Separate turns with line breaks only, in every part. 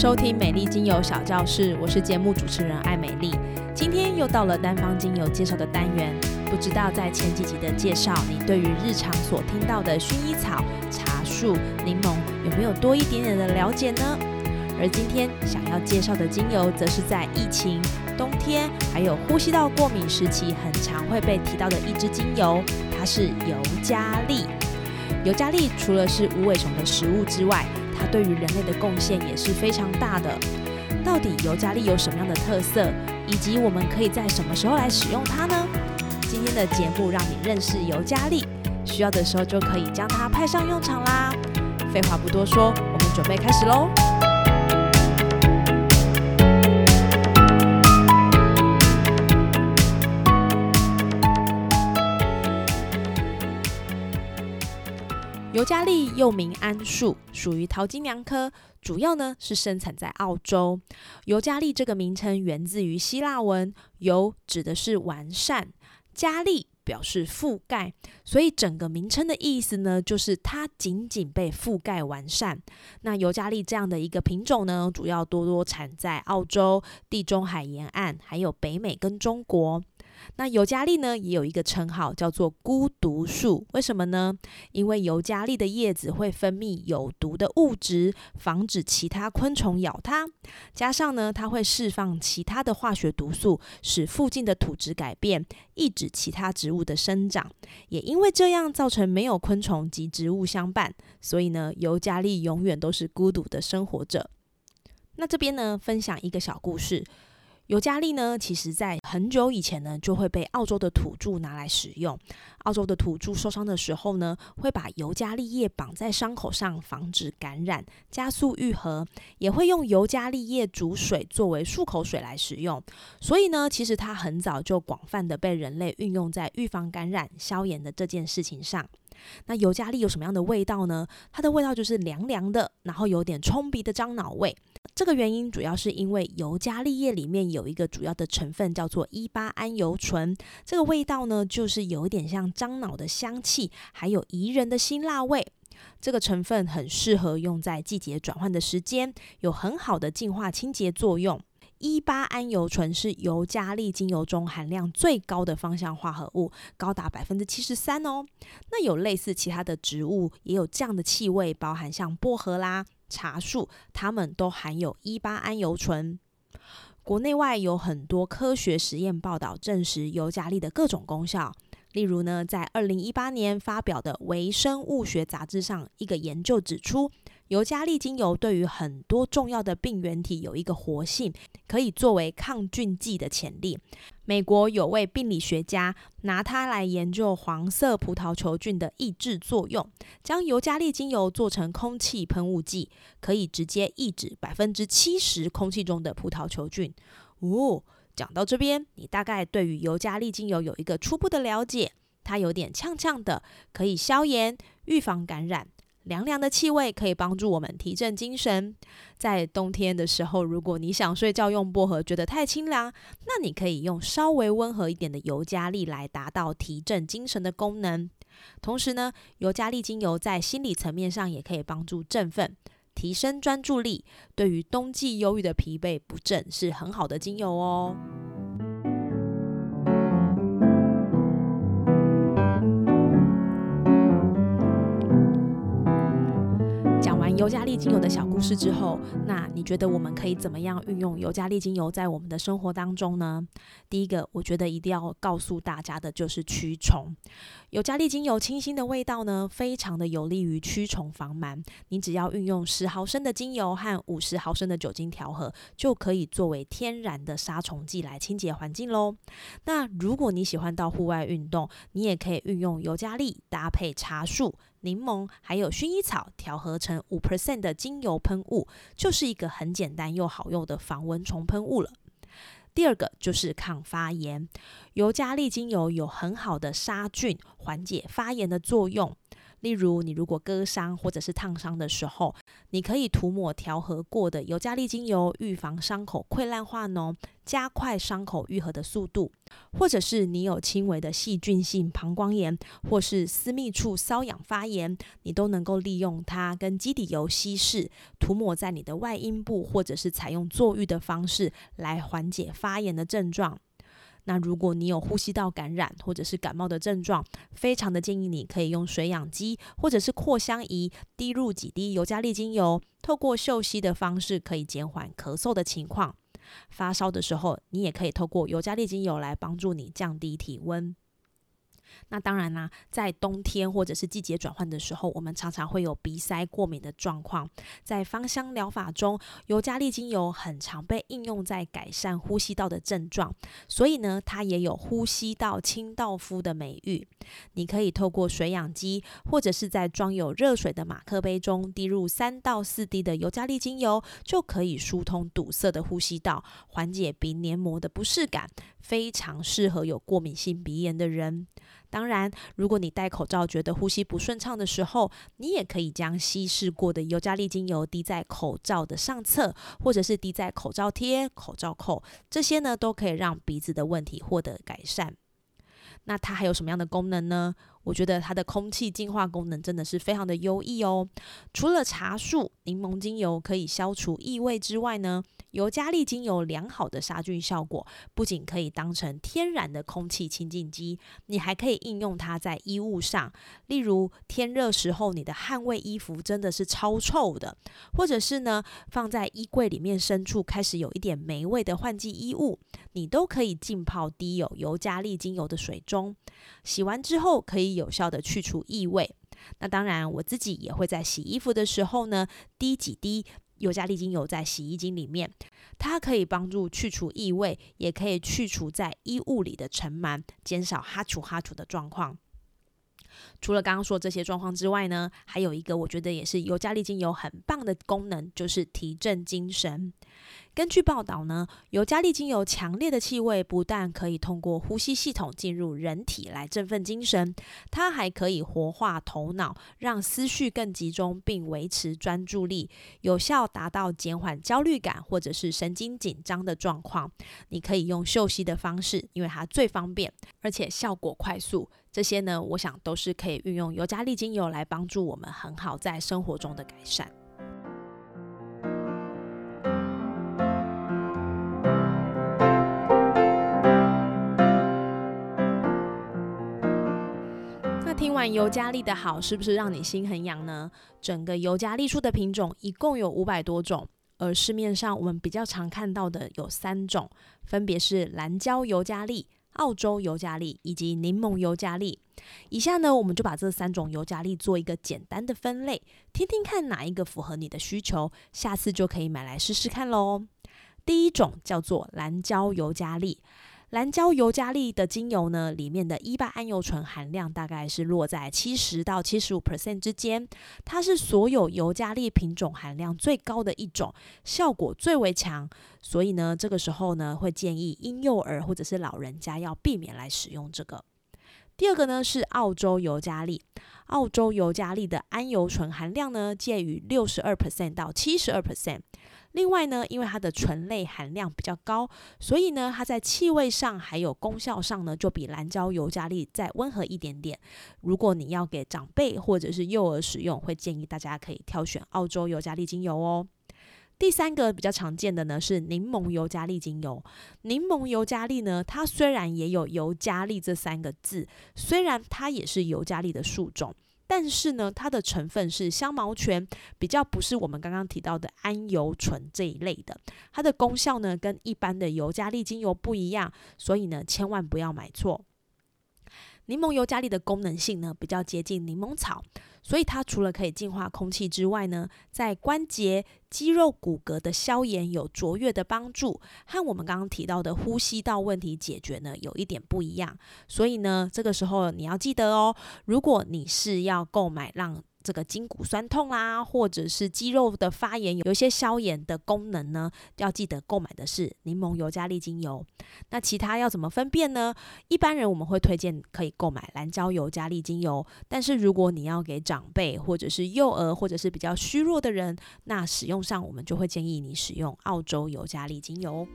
收听美丽精油小教室，我是节目主持人艾美丽。今天又到了单方精油介绍的单元，不知道在前几集的介绍，你对于日常所听到的薰衣草、茶树、柠檬有没有多一点点的了解呢？而今天想要介绍的精油，则是在疫情、冬天还有呼吸道过敏时期，很常会被提到的一支精油，它是尤加利。尤加利除了是无尾虫的食物之外，它对于人类的贡献也是非常大的。到底尤加利有什么样的特色，以及我们可以在什么时候来使用它呢？今天的节目让你认识尤加利，需要的时候就可以将它派上用场啦。废话不多说，我们准备开始喽。尤加利又名桉树，属于桃金娘科，主要呢是生产在澳洲。尤加利这个名称源自于希腊文，尤指的是完善，加利表示覆盖，所以整个名称的意思呢，就是它仅仅被覆盖完善。那尤加利这样的一个品种呢，主要多多产在澳洲、地中海沿岸，还有北美跟中国。那尤加利呢，也有一个称号叫做孤独树，为什么呢？因为尤加利的叶子会分泌有毒的物质，防止其他昆虫咬它。加上呢，它会释放其他的化学毒素，使附近的土质改变，抑制其他植物的生长。也因为这样，造成没有昆虫及植物相伴，所以呢，尤加利永远都是孤独的生活者。那这边呢，分享一个小故事。尤加利呢，其实在很久以前呢，就会被澳洲的土著拿来使用。澳洲的土著受伤的时候呢，会把尤加利叶绑在伤口上，防止感染，加速愈合。也会用尤加利叶煮水作为漱口水来使用。所以呢，其实它很早就广泛的被人类运用在预防感染、消炎的这件事情上。那尤加利有什么样的味道呢？它的味道就是凉凉的，然后有点冲鼻的樟脑味。这个原因主要是因为尤加利叶里面有一个主要的成分叫做伊巴胺油醇，这个味道呢就是有一点像樟脑的香气，还有宜人的辛辣味。这个成分很适合用在季节转换的时间，有很好的净化清洁作用。伊巴胺油醇是尤加利精油中含量最高的芳香化合物，高达百分之七十三哦。那有类似其他的植物也有这样的气味，包含像薄荷啦。茶树，它们都含有伊巴胺油醇。国内外有很多科学实验报道证实尤加利的各种功效。例如呢，在二零一八年发表的《微生物学杂志》上，一个研究指出，尤加利精油对于很多重要的病原体有一个活性，可以作为抗菌剂的潜力。美国有位病理学家拿它来研究黄色葡萄球菌的抑制作用，将尤加利精油做成空气喷雾剂，可以直接抑制百分之七十空气中的葡萄球菌。哦。讲到这边，你大概对于尤加利精油有一个初步的了解。它有点呛呛的，可以消炎、预防感染。凉凉的气味可以帮助我们提振精神。在冬天的时候，如果你想睡觉用薄荷觉得太清凉，那你可以用稍微温和一点的尤加利来达到提振精神的功能。同时呢，尤加利精油在心理层面上也可以帮助振奋。提升专注力，对于冬季忧郁的疲惫不振是很好的精油哦。尤加利精油的小故事之后，那你觉得我们可以怎么样运用尤加利精油在我们的生活当中呢？第一个，我觉得一定要告诉大家的就是驱虫。尤加利精油清新的味道呢，非常的有利于驱虫防螨。你只要运用十毫升的精油和五十毫升的酒精调和，就可以作为天然的杀虫剂来清洁环境喽。那如果你喜欢到户外运动，你也可以运用尤加利搭配茶树。柠檬还有薰衣草调和成五 percent 的精油喷雾，就是一个很简单又好用的防蚊虫喷雾了。第二个就是抗发炎，尤加利精油有很好的杀菌、缓解发炎的作用。例如，你如果割伤或者是烫伤的时候，你可以涂抹调和过的尤加利精油，预防伤口溃烂化脓，加快伤口愈合的速度。或者是你有轻微的细菌性膀胱炎，或是私密处瘙痒发炎，你都能够利用它跟基底油稀释，涂抹在你的外阴部，或者是采用坐浴的方式来缓解发炎的症状。那如果你有呼吸道感染或者是感冒的症状，非常的建议你可以用水氧机或者是扩香仪滴入几滴尤加利精油，透过嗅吸的方式可以减缓咳嗽的情况。发烧的时候，你也可以透过尤加利精油来帮助你降低体温。那当然啦，在冬天或者是季节转换的时候，我们常常会有鼻塞、过敏的状况。在芳香疗法中，尤加利精油很常被应用在改善呼吸道的症状，所以呢，它也有呼吸道清道夫的美誉。你可以透过水氧机，或者是在装有热水的马克杯中滴入三到四滴的尤加利精油，就可以疏通堵塞的呼吸道，缓解鼻黏膜的不适感，非常适合有过敏性鼻炎的人。当然，如果你戴口罩觉得呼吸不顺畅的时候，你也可以将稀释过的尤加利精油滴在口罩的上侧，或者是滴在口罩贴、口罩扣，这些呢都可以让鼻子的问题获得改善。那它还有什么样的功能呢？我觉得它的空气净化功能真的是非常的优异哦。除了茶树、柠檬精油可以消除异味之外呢，尤加利精油良好的杀菌效果，不仅可以当成天然的空气清净机，你还可以应用它在衣物上。例如天热时候，你的汗味衣服真的是超臭的，或者是呢放在衣柜里面深处开始有一点霉味的换季衣物，你都可以浸泡滴有尤加利精油的水中，洗完之后可以。有效的去除异味。那当然，我自己也会在洗衣服的时候呢，滴几滴尤加利精油在洗衣精里面，它可以帮助去除异味，也可以去除在衣物里的尘螨，减少哈除哈除的状况。除了刚刚说这些状况之外呢，还有一个我觉得也是尤加利精油很棒的功能，就是提振精神。根据报道呢，尤加利精油强烈的气味不但可以通过呼吸系统进入人体来振奋精神，它还可以活化头脑，让思绪更集中，并维持专注力，有效达到减缓焦虑感或者是神经紧张的状况。你可以用嗅吸的方式，因为它最方便，而且效果快速。这些呢，我想都是可以运用尤加利精油来帮助我们很好在生活中的改善。那听完尤加利的好，是不是让你心很痒呢？整个尤加利树的品种一共有五百多种，而市面上我们比较常看到的有三种，分别是蓝椒尤加利、澳洲尤加利以及柠檬尤加利。以下呢，我们就把这三种尤加利做一个简单的分类，听听看哪一个符合你的需求，下次就可以买来试试看喽。第一种叫做蓝椒尤加利。蓝椒尤加利的精油呢，里面的一八桉油醇含量大概是落在七十到七十五 percent 之间，它是所有尤加利品种含量最高的一种，效果最为强，所以呢，这个时候呢，会建议婴幼儿或者是老人家要避免来使用这个。第二个呢是澳洲尤加利，澳洲尤加利的桉油醇含量呢介于六十二 percent 到七十二 percent。另外呢，因为它的醇类含量比较高，所以呢，它在气味上还有功效上呢，就比蓝椒尤加利再温和一点点。如果你要给长辈或者是幼儿使用，会建议大家可以挑选澳洲尤加利精油哦。第三个比较常见的呢是柠檬尤加利精油。柠檬尤加利呢，它虽然也有尤加利这三个字，虽然它也是尤加利的树种。但是呢，它的成分是香茅醛，比较不是我们刚刚提到的桉油醇这一类的。它的功效呢，跟一般的尤加利精油不一样，所以呢，千万不要买错。柠檬尤加利的功能性呢比较接近柠檬草，所以它除了可以净化空气之外呢，在关节、肌肉、骨骼的消炎有卓越的帮助，和我们刚刚提到的呼吸道问题解决呢有一点不一样。所以呢，这个时候你要记得哦，如果你是要购买让这个筋骨酸痛啦，或者是肌肉的发炎，有一些消炎的功能呢，要记得购买的是柠檬尤加利精油。那其他要怎么分辨呢？一般人我们会推荐可以购买蓝椒尤加利精油，但是如果你要给长辈或者是幼儿或者是比较虚弱的人，那使用上我们就会建议你使用澳洲尤加利精油。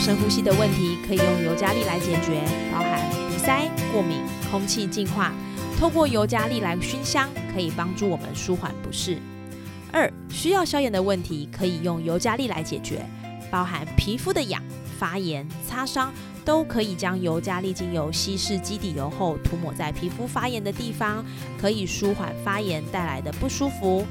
深呼吸的问题，可以用尤加利来解决，包含鼻塞、过敏、空气净化。透过尤加利来熏香，可以帮助我们舒缓不适。二、需要消炎的问题，可以用尤加利来解决，包含皮肤的痒、发炎、擦伤，都可以将尤加利精油稀释基底油后涂抹在皮肤发炎的地方，可以舒缓发炎带来的不舒服。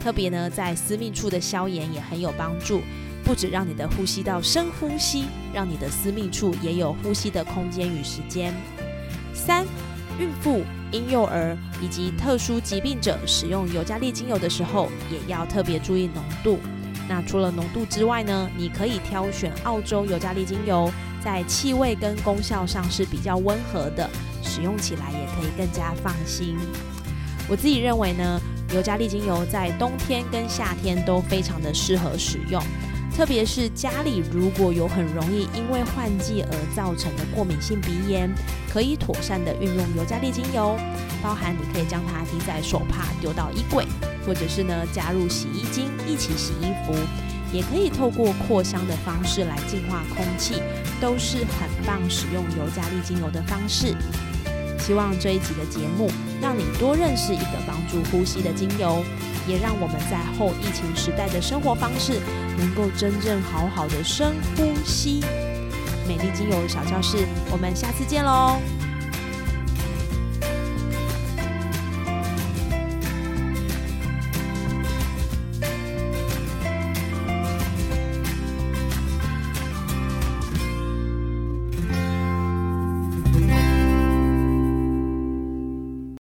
特别呢，在私密处的消炎也很有帮助，不止让你的呼吸道深呼吸，让你的私密处也有呼吸的空间与时间。三、孕妇、婴幼儿以及特殊疾病者使用尤加利精油的时候，也要特别注意浓度。那除了浓度之外呢，你可以挑选澳洲尤加利精油，在气味跟功效上是比较温和的，使用起来也可以更加放心。我自己认为呢。尤加利精油在冬天跟夏天都非常的适合使用，特别是家里如果有很容易因为换季而造成的过敏性鼻炎，可以妥善的运用尤加利精油，包含你可以将它滴在手帕丢到衣柜，或者是呢加入洗衣精一起洗衣服，也可以透过扩香的方式来净化空气，都是很棒使用尤加利精油的方式。希望这一集的节目让你多认识一个帮助呼吸的精油，也让我们在后疫情时代的生活方式能够真正好好的深呼吸。美丽精油小教室，我们下次见喽！